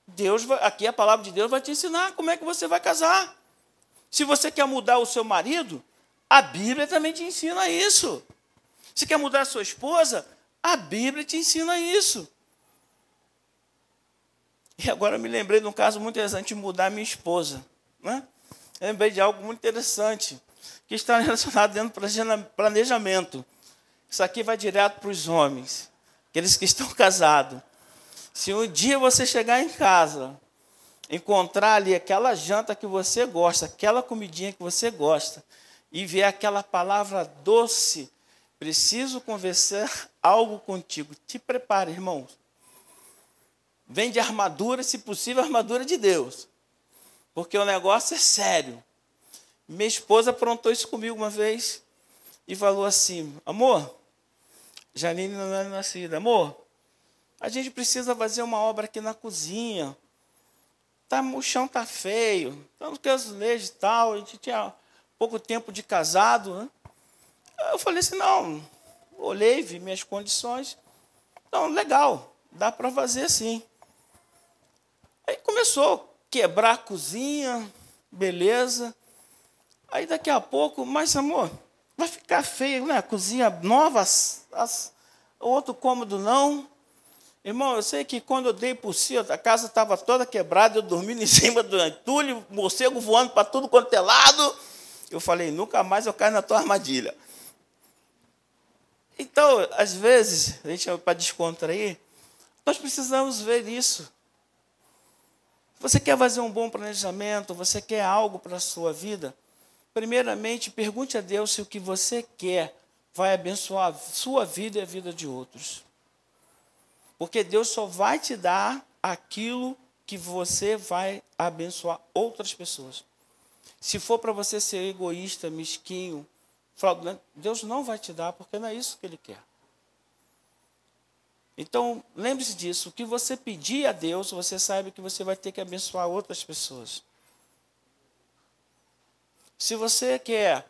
Deus vai, aqui a palavra de Deus vai te ensinar como é que você vai casar. Se você quer mudar o seu marido, a Bíblia também te ensina isso. Se quer mudar a sua esposa, A Bíblia te ensina isso. E agora me lembrei de um caso muito interessante de mudar minha esposa. Né? Lembrei de algo muito interessante, que está <laughs> relacionado dentro do planejamento. Isso aqui vai direto para os homens, aqueles que estão <laughs> casados. Se um dia você chegar em casa, encontrar ali aquela janta que você gosta, aquela comidinha que você gosta, e ver aquela palavra doce, preciso conversar <laughs> algo contigo. Te prepare, irmãos. Vem de armadura, se possível, armadura de Deus. Porque o negócio é sério. Minha esposa aprontou isso comigo uma vez e falou assim: Amor, Janine não é nascida. Amor, a gente precisa fazer uma obra aqui na cozinha. Tá, o chão tá feio, estamos com azulejos e tal. A gente tinha pouco tempo de casado. Né? Eu falei assim: não, olhei, vi minhas condições. Então, legal, dá para fazer sim. Aí começou a quebrar a cozinha, beleza. Aí daqui a pouco, mas amor, vai ficar feio, né? A cozinha nova, as, outro cômodo não. Irmão, eu sei que quando eu dei por si, a casa estava toda quebrada, eu dormindo em <laughs> cima do entulho, morcego voando para tudo quanto é lado. Eu falei, nunca mais eu caio na tua armadilha. Então, às vezes, a gente para descontrair, nós precisamos ver isso. Você quer fazer um bom planejamento? Você quer algo para a sua vida? Primeiramente, pergunte a Deus se o que você quer vai abençoar a sua vida e a vida de outros. Porque Deus só vai te dar aquilo que você vai abençoar outras pessoas. Se for para você ser egoísta, mesquinho, Deus não vai te dar, porque não é isso que Ele quer. Então, lembre-se disso. O que você pedir a Deus, você sabe que você vai ter que abençoar outras pessoas. Se você quer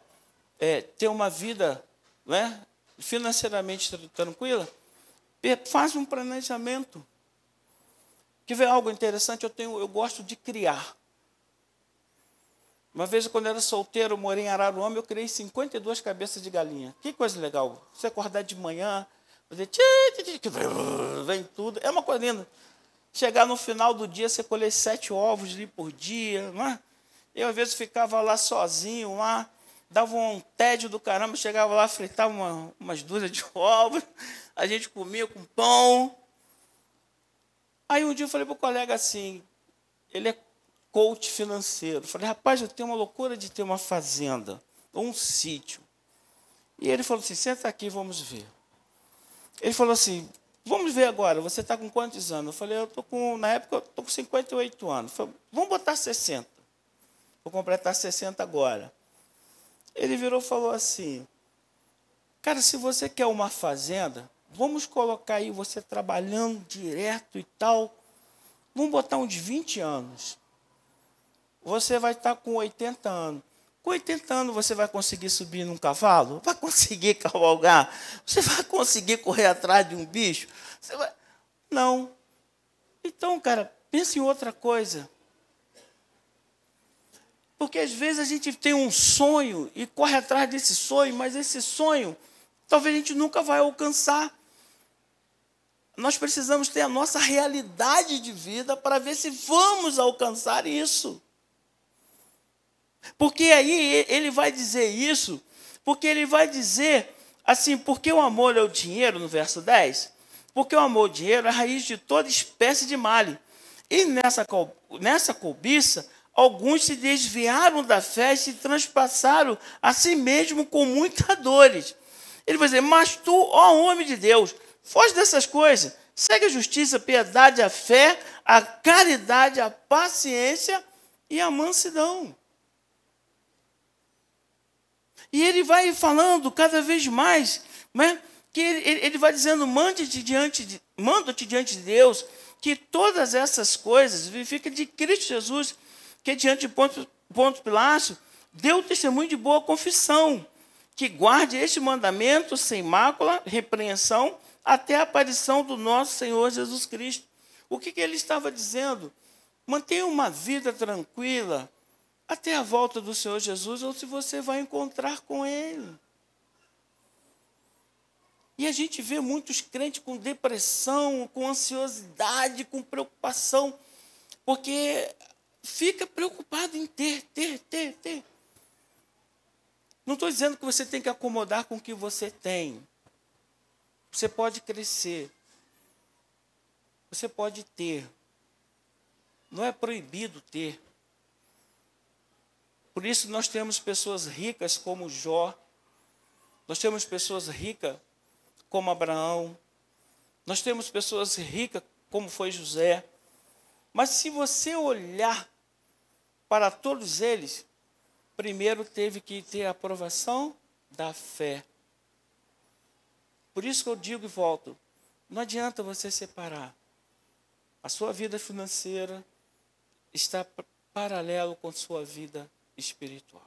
é, ter uma vida né, financeiramente tranquila, faz um planejamento. Quer ver algo interessante? Eu, tenho, eu gosto de criar. Uma vez, quando eu era solteiro, eu morei em Araruama, eu criei 52 cabeças de galinha. Que coisa legal. Você acordar de manhã, vem tudo. É uma coisa linda. Chegar no final do dia, você colher sete ovos ali por dia, não é? Eu, às vezes, ficava lá sozinho, lá, dava um tédio do caramba, chegava lá, fritava uma, umas dúzias de <laughs> ovos, a gente comia com pão. Aí um dia eu falei para o colega assim, ele é coach financeiro. Eu falei, rapaz, eu tenho uma loucura de ter uma fazenda, um sítio. E ele falou assim, senta aqui, vamos ver. Ele falou assim: vamos ver agora, você está com quantos anos? Eu falei, eu estou com, na época, eu estou com 58 anos. Falei, vamos botar 60. Vou completar 60 agora. Ele virou e falou assim: Cara, se você quer uma fazenda, vamos colocar aí você trabalhando direto e tal. Vamos botar uns 20 anos. Você vai estar com 80 anos. Com 80 anos você vai conseguir subir num cavalo? Vai conseguir cavalgar? Você vai conseguir correr atrás de um bicho? Vai... Não. Então, cara, pense em outra coisa. Porque às vezes a gente tem um sonho e corre atrás desse sonho, mas esse sonho talvez a gente nunca vai alcançar. Nós precisamos ter a nossa realidade de vida para ver se vamos alcançar isso. Porque aí ele vai dizer isso, porque ele vai dizer assim, porque o amor é o dinheiro, no verso 10, porque o amor é o dinheiro é a raiz de toda espécie de mal. E nessa, nessa cobiça, alguns se desviaram da fé e se transpassaram a si mesmo com muitas dores. Ele vai dizer, mas tu, ó homem de Deus, foge dessas coisas, segue a justiça, a piedade, a fé, a caridade, a paciência e a mansidão. E ele vai falando cada vez mais, né? que ele, ele vai dizendo, mande-te diante de, manda-te diante de Deus, que todas essas coisas verifica de Cristo Jesus, que diante de Ponto, Ponto Pilato, deu testemunho de boa confissão, que guarde este mandamento sem mácula, repreensão, até a aparição do nosso Senhor Jesus Cristo. O que, que ele estava dizendo? Mantenha uma vida tranquila, até a volta do Senhor Jesus ou se você vai encontrar com Ele. E a gente vê muitos crentes com depressão, com ansiosidade, com preocupação, porque fica preocupado em ter, ter, ter, ter. Não estou dizendo que você tem que acomodar com o que você tem. Você pode crescer. Você pode ter. Não é proibido ter. Por isso nós temos pessoas ricas como Jó. Nós temos pessoas ricas como Abraão. Nós temos pessoas ricas como foi José. Mas se você olhar para todos eles, primeiro teve que ter a aprovação da fé. Por isso que eu digo e volto: não adianta você separar. A sua vida financeira está paralelo com sua vida espiritual.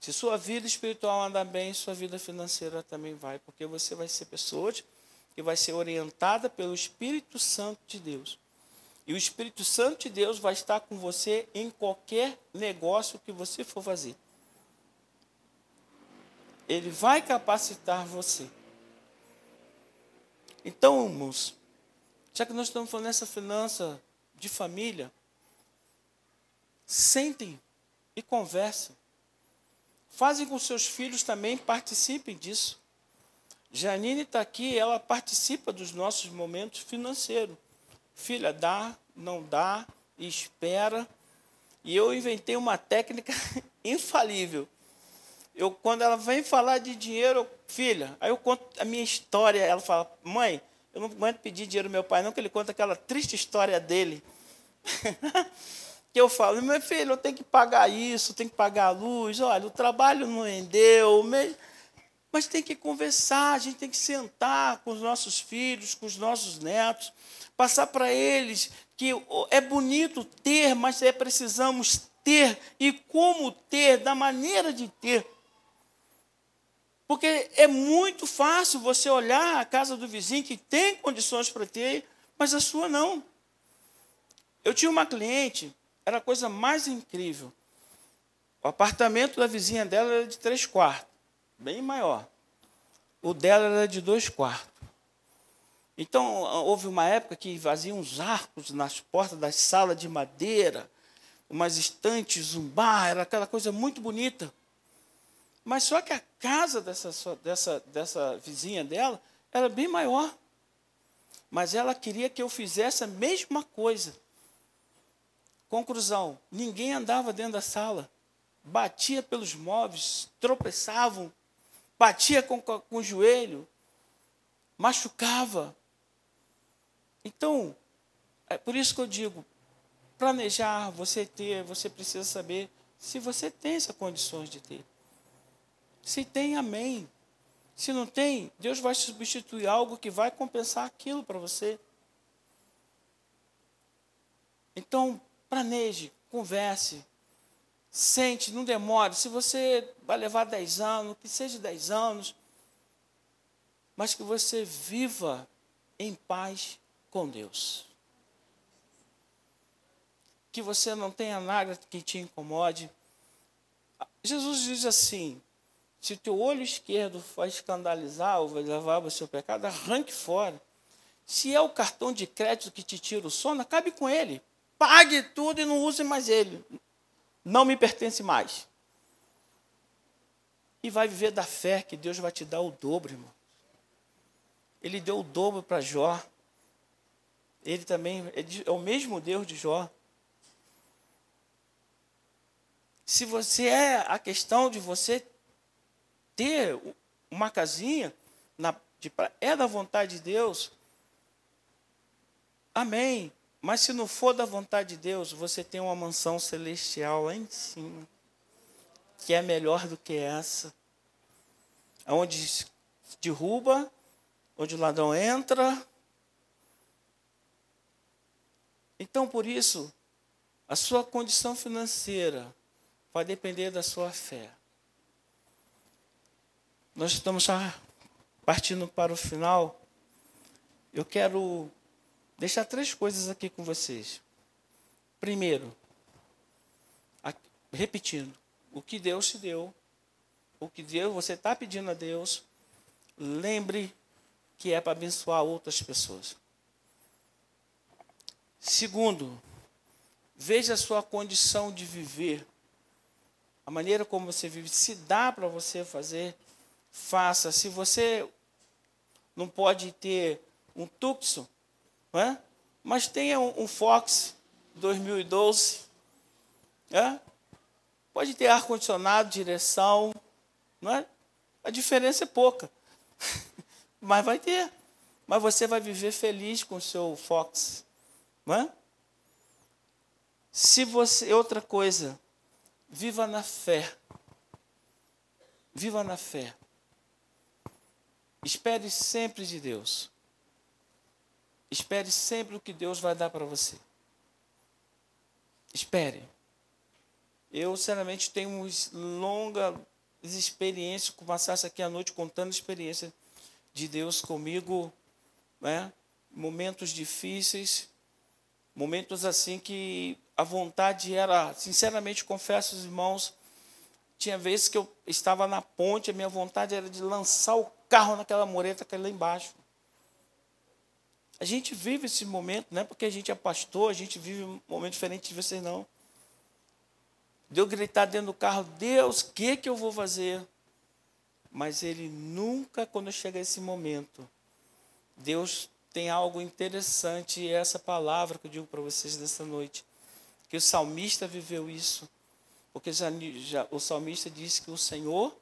Se sua vida espiritual andar bem, sua vida financeira também vai, porque você vai ser pessoa que vai ser orientada pelo Espírito Santo de Deus. E o Espírito Santo de Deus vai estar com você em qualquer negócio que você for fazer. Ele vai capacitar você. Então, irmãos, já que nós estamos falando nessa finança de família, sentem e conversem. Fazem com seus filhos também, participem disso. Janine está aqui, ela participa dos nossos momentos financeiros. Filha, dá, não dá, espera. E eu inventei uma técnica <laughs> infalível. Eu, quando ela vem falar de dinheiro, filha, aí eu conto a minha história. Ela fala, mãe, eu não aguento pedir dinheiro ao meu pai, não, que ele conta aquela triste história dele. <laughs> que eu falo, meu filho, eu tenho que pagar isso, tenho que pagar a luz, olha, o trabalho não rendeu, mas tem que conversar, a gente tem que sentar com os nossos filhos, com os nossos netos, passar para eles que é bonito ter, mas é precisamos ter e como ter, da maneira de ter. Porque é muito fácil você olhar a casa do vizinho que tem condições para ter, mas a sua não. Eu tinha uma cliente era a coisa mais incrível. O apartamento da vizinha dela era de três quartos, bem maior. O dela era de dois quartos. Então, houve uma época que vaziam uns arcos nas portas das salas de madeira, umas estantes, um bar, era aquela coisa muito bonita. Mas só que a casa dessa, dessa, dessa vizinha dela era bem maior. Mas ela queria que eu fizesse a mesma coisa. Conclusão: ninguém andava dentro da sala, batia pelos móveis, tropeçavam, batia com, com o joelho, machucava. Então, é por isso que eu digo: planejar, você ter, você precisa saber se você tem essas condições de ter. Se tem, amém. Se não tem, Deus vai substituir algo que vai compensar aquilo para você. Então, Planeje, converse, sente, não demore. Se você vai levar 10 anos, que seja 10 anos, mas que você viva em paz com Deus. Que você não tenha nada que te incomode. Jesus diz assim: se o teu olho esquerdo vai escandalizar ou vai levar o seu pecado, arranque fora. Se é o cartão de crédito que te tira o sono, acabe com ele. Pague tudo e não use mais ele. Não me pertence mais. E vai viver da fé que Deus vai te dar o dobro, irmão. Ele deu o dobro para Jó. Ele também é o mesmo Deus de Jó. Se você é a questão de você ter uma casinha na, de, é da vontade de Deus, amém. Mas se não for da vontade de Deus, você tem uma mansão celestial lá em cima, que é melhor do que essa, onde derruba, onde o ladrão entra. Então, por isso, a sua condição financeira vai depender da sua fé. Nós estamos já partindo para o final. Eu quero deixar três coisas aqui com vocês. Primeiro, repetindo, o que Deus te deu, o que Deus, você está pedindo a Deus, lembre que é para abençoar outras pessoas. Segundo, veja a sua condição de viver, a maneira como você vive. Se dá para você fazer, faça. Se você não pode ter um não mas tenha um, um Fox 2012. É? Pode ter ar-condicionado, direção, é? A diferença é pouca. <laughs> Mas vai ter. Mas você vai viver feliz com o seu Fox. É? Se você. Outra coisa. Viva na fé. Viva na fé. Espere sempre de Deus. Espere sempre o que Deus vai dar para você. Espere. Eu, sinceramente, tenho longas experiências, passasse aqui à noite contando experiência de Deus comigo, né? momentos difíceis, momentos assim que a vontade era, sinceramente confesso aos irmãos, tinha vezes que eu estava na ponte, a minha vontade era de lançar o carro naquela mureta que é lá embaixo. A gente vive esse momento, não é porque a gente é pastor, a gente vive um momento diferente de vocês, não. De eu gritar dentro do carro, Deus, o que, que eu vou fazer? Mas ele nunca, quando chega esse momento, Deus tem algo interessante, e é essa palavra que eu digo para vocês nessa noite, que o salmista viveu isso, porque já, já, o salmista disse que o Senhor,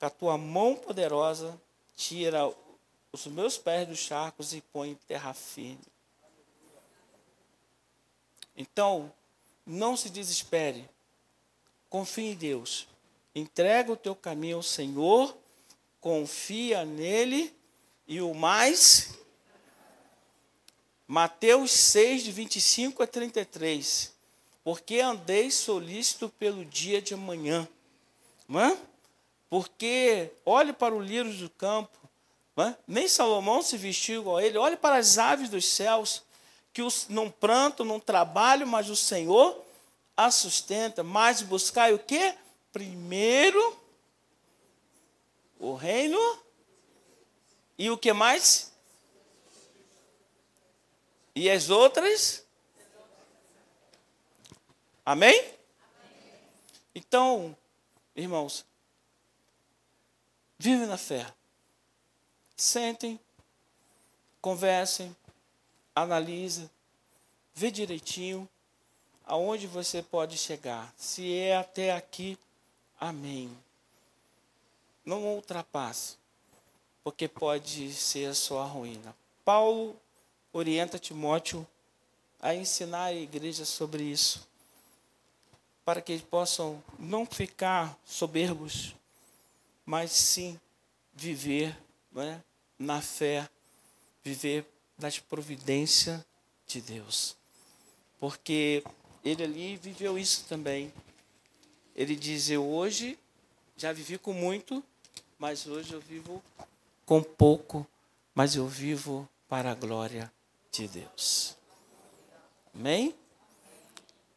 com a tua mão poderosa, tira os meus pés dos charcos e põe em terra firme. Então, não se desespere, confie em Deus. Entrega o teu caminho ao Senhor, confia nele e o mais. Mateus 6, de 25 a 33. Porque andeis solícito pelo dia de amanhã. Não é? Porque olhe para o lírio do campo, é? nem Salomão se vestiu igual a ele. Olhe para as aves dos céus, que não plantam, não trabalham, mas o Senhor a sustenta. Mas buscai o quê? primeiro o reino e o que mais? E as outras? Amém? Então, irmãos, vive na fé. Sentem, conversem, analisem, vê direitinho aonde você pode chegar. Se é até aqui, Amém. Não ultrapasse, porque pode ser a sua ruína. Paulo orienta Timóteo a ensinar a igreja sobre isso, para que eles possam não ficar soberbos, mas sim viver é, na fé, viver nas providências de Deus. Porque ele ali viveu isso também. Ele diz: Eu hoje já vivi com muito, mas hoje eu vivo com pouco, mas eu vivo para a glória de Deus. Amém?